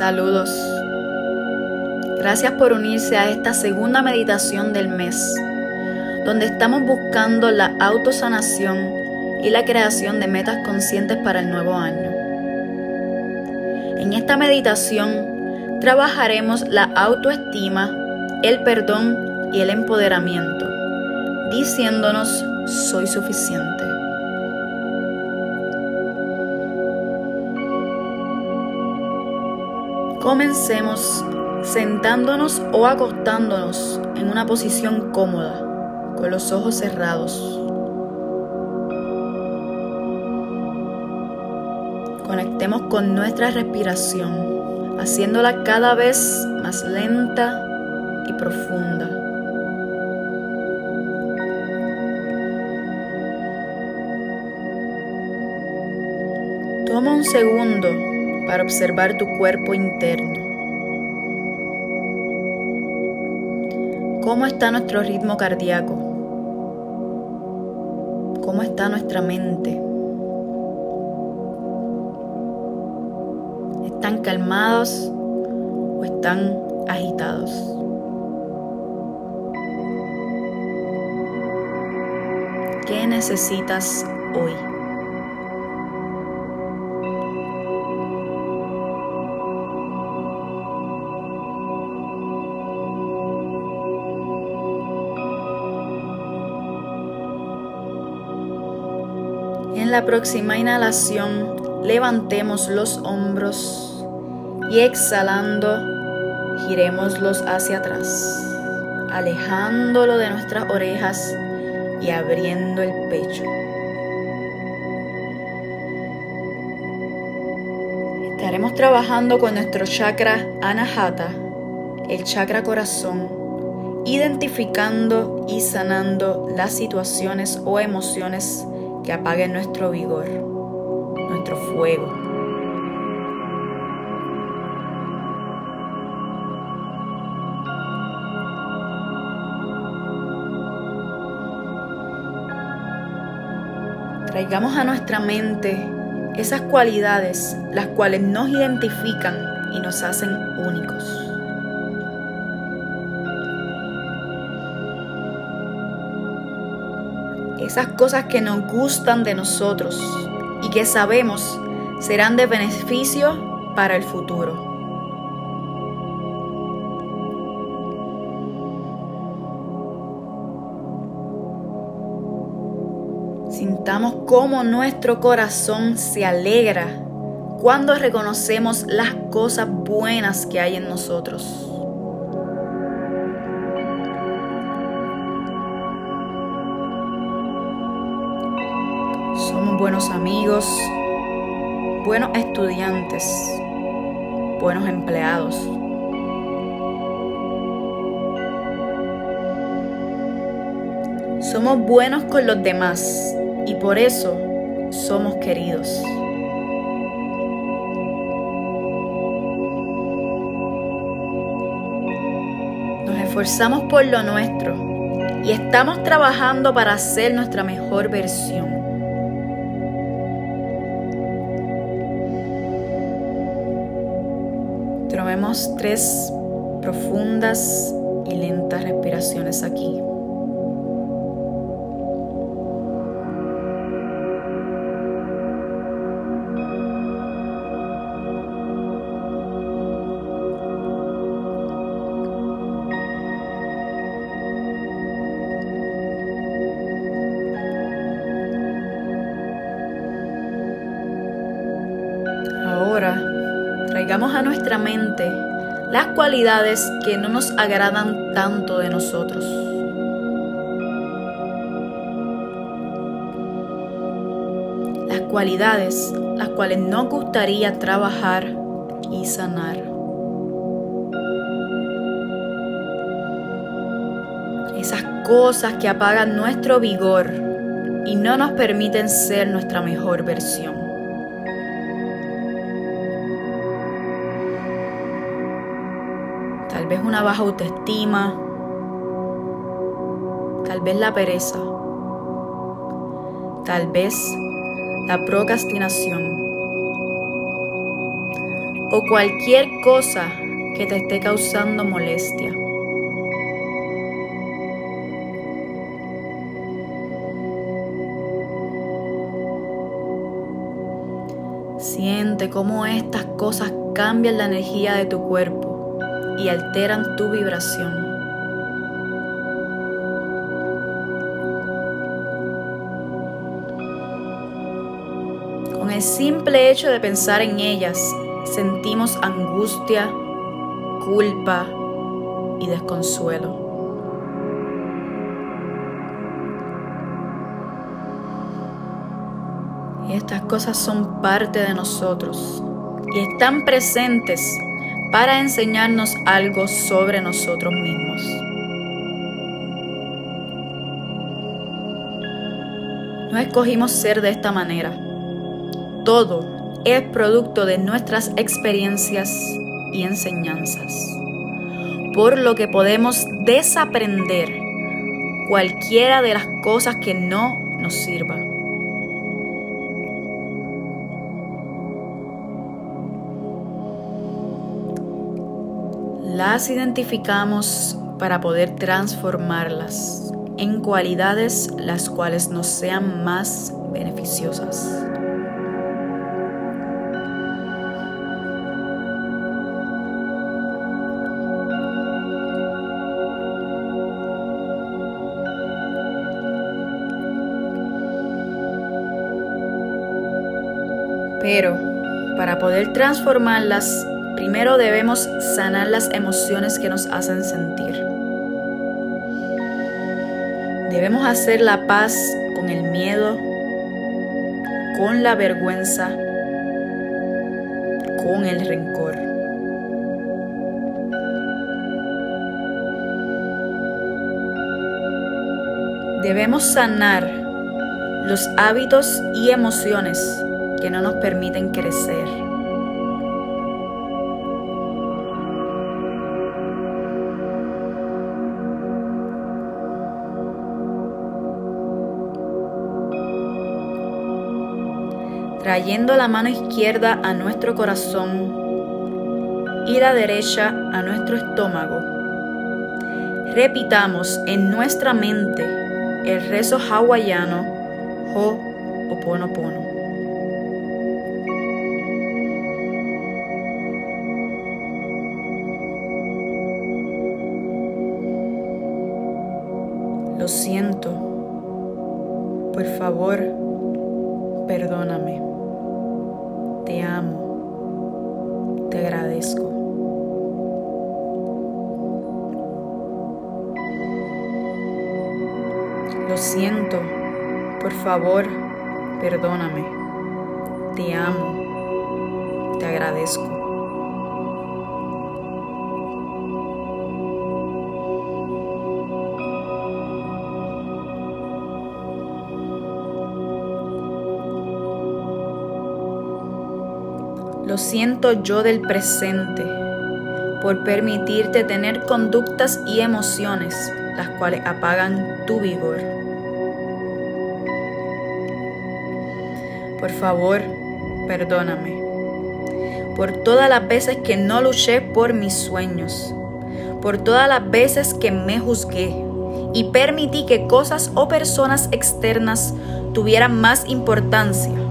Saludos. Gracias por unirse a esta segunda meditación del mes, donde estamos buscando la autosanación y la creación de metas conscientes para el nuevo año. En esta meditación trabajaremos la autoestima, el perdón y el empoderamiento, diciéndonos soy suficiente. Comencemos sentándonos o acostándonos en una posición cómoda, con los ojos cerrados. Conectemos con nuestra respiración, haciéndola cada vez más lenta y profunda. Toma un segundo para observar tu cuerpo interno. ¿Cómo está nuestro ritmo cardíaco? ¿Cómo está nuestra mente? ¿Están calmados o están agitados? ¿Qué necesitas hoy? La próxima inhalación, levantemos los hombros y exhalando, giremoslos hacia atrás, alejándolo de nuestras orejas y abriendo el pecho. Estaremos trabajando con nuestro chakra Anahata, el chakra corazón, identificando y sanando las situaciones o emociones que apaguen nuestro vigor, nuestro fuego. Traigamos a nuestra mente esas cualidades las cuales nos identifican y nos hacen únicos. Esas cosas que nos gustan de nosotros y que sabemos serán de beneficio para el futuro. Sintamos cómo nuestro corazón se alegra cuando reconocemos las cosas buenas que hay en nosotros. Buenos amigos, buenos estudiantes, buenos empleados. Somos buenos con los demás y por eso somos queridos. Nos esforzamos por lo nuestro y estamos trabajando para ser nuestra mejor versión. Tomemos tres profundas y lentas respiraciones aquí. Traigamos a nuestra mente las cualidades que no nos agradan tanto de nosotros. Las cualidades las cuales nos gustaría trabajar y sanar. Esas cosas que apagan nuestro vigor y no nos permiten ser nuestra mejor versión. Vez una baja autoestima, tal vez la pereza, tal vez la procrastinación. O cualquier cosa que te esté causando molestia. Siente cómo estas cosas cambian la energía de tu cuerpo y alteran tu vibración. Con el simple hecho de pensar en ellas, sentimos angustia, culpa y desconsuelo. Estas cosas son parte de nosotros y están presentes para enseñarnos algo sobre nosotros mismos. No escogimos ser de esta manera. Todo es producto de nuestras experiencias y enseñanzas, por lo que podemos desaprender cualquiera de las cosas que no nos sirvan. Las identificamos para poder transformarlas en cualidades las cuales nos sean más beneficiosas. Pero para poder transformarlas Primero debemos sanar las emociones que nos hacen sentir. Debemos hacer la paz con el miedo, con la vergüenza, con el rencor. Debemos sanar los hábitos y emociones que no nos permiten crecer. Trayendo la mano izquierda a nuestro corazón y la derecha a nuestro estómago. Repitamos en nuestra mente el rezo hawaiano Ho'oponopono. Lo siento. Por favor, perdóname te amo, te agradezco. Lo siento, por favor, perdóname. Te amo, te agradezco. Lo siento yo del presente por permitirte tener conductas y emociones las cuales apagan tu vigor. Por favor, perdóname por todas las veces que no luché por mis sueños, por todas las veces que me juzgué y permití que cosas o personas externas tuvieran más importancia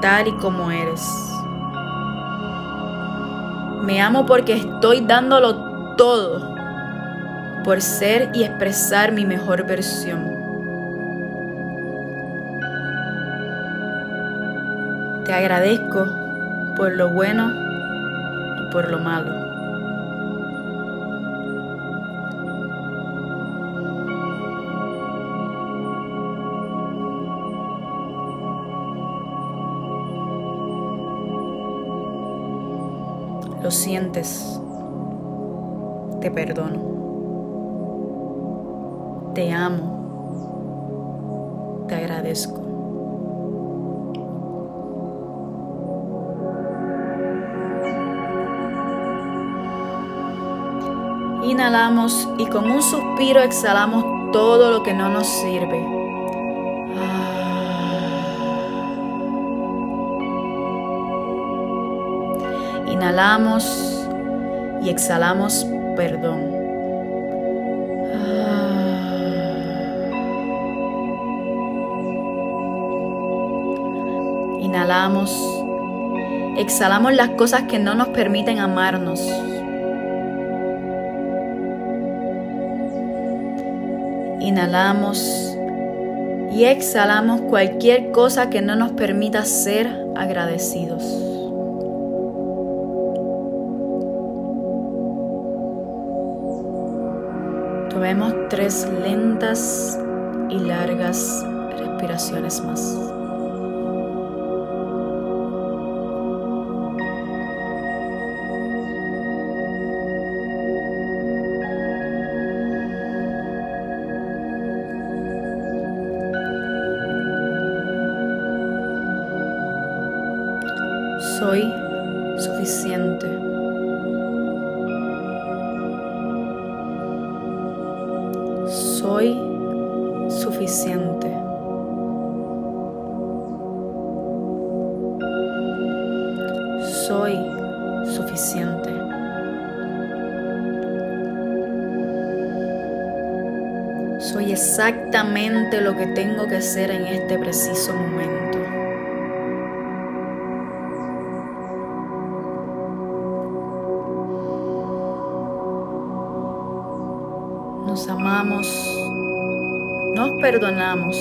tal y como eres. Me amo porque estoy dándolo todo por ser y expresar mi mejor versión. Te agradezco por lo bueno y por lo malo. Lo sientes, te perdono. Te amo, te agradezco. Inhalamos y con un suspiro exhalamos todo lo que no nos sirve. Inhalamos y exhalamos perdón. Inhalamos, exhalamos las cosas que no nos permiten amarnos. Inhalamos y exhalamos cualquier cosa que no nos permita ser agradecidos. Tomemos tres lentas y largas respiraciones más. soy suficiente. Exactamente lo que tengo que ser en este preciso momento. nos amamos, nos perdonamos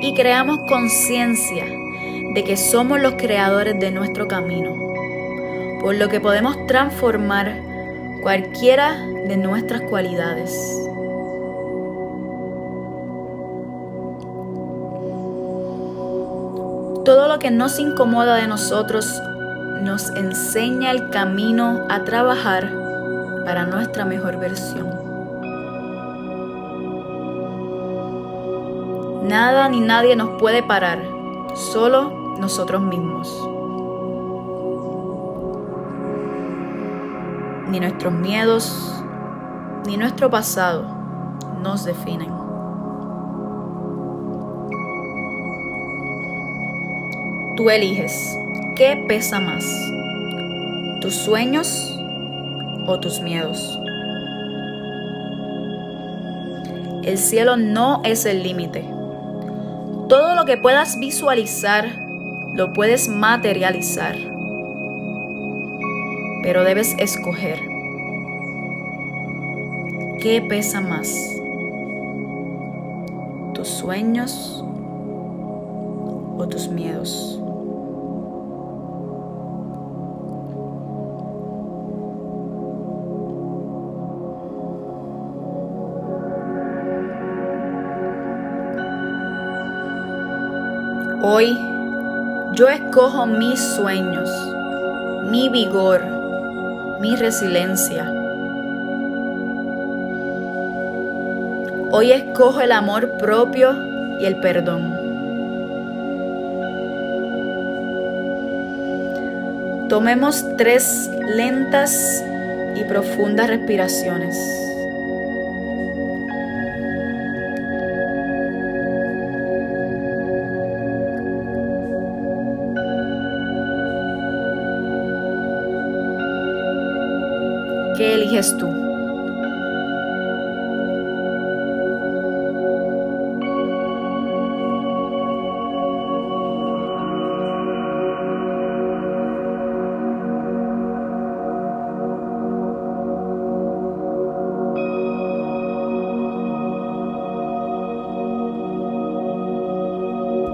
y creamos conciencia de que somos los creadores de nuestro camino, por lo que podemos transformar cualquiera de nuestras cualidades. Todo lo que nos incomoda de nosotros nos enseña el camino a trabajar para nuestra mejor versión. Nada ni nadie nos puede parar, solo nosotros mismos. Ni nuestros miedos, ni nuestro pasado nos definen. Tú eliges qué pesa más, tus sueños o tus miedos. El cielo no es el límite todo lo que puedas visualizar, lo puedes materializar. Pero debes escoger. ¿Qué pesa más? ¿Tus sueños o tus miedos? Hoy yo escojo mis sueños, mi vigor, mi resiliencia. Hoy escojo el amor propio y el perdón. Tomemos tres lentas y profundas respiraciones. ¿Qué eliges tú?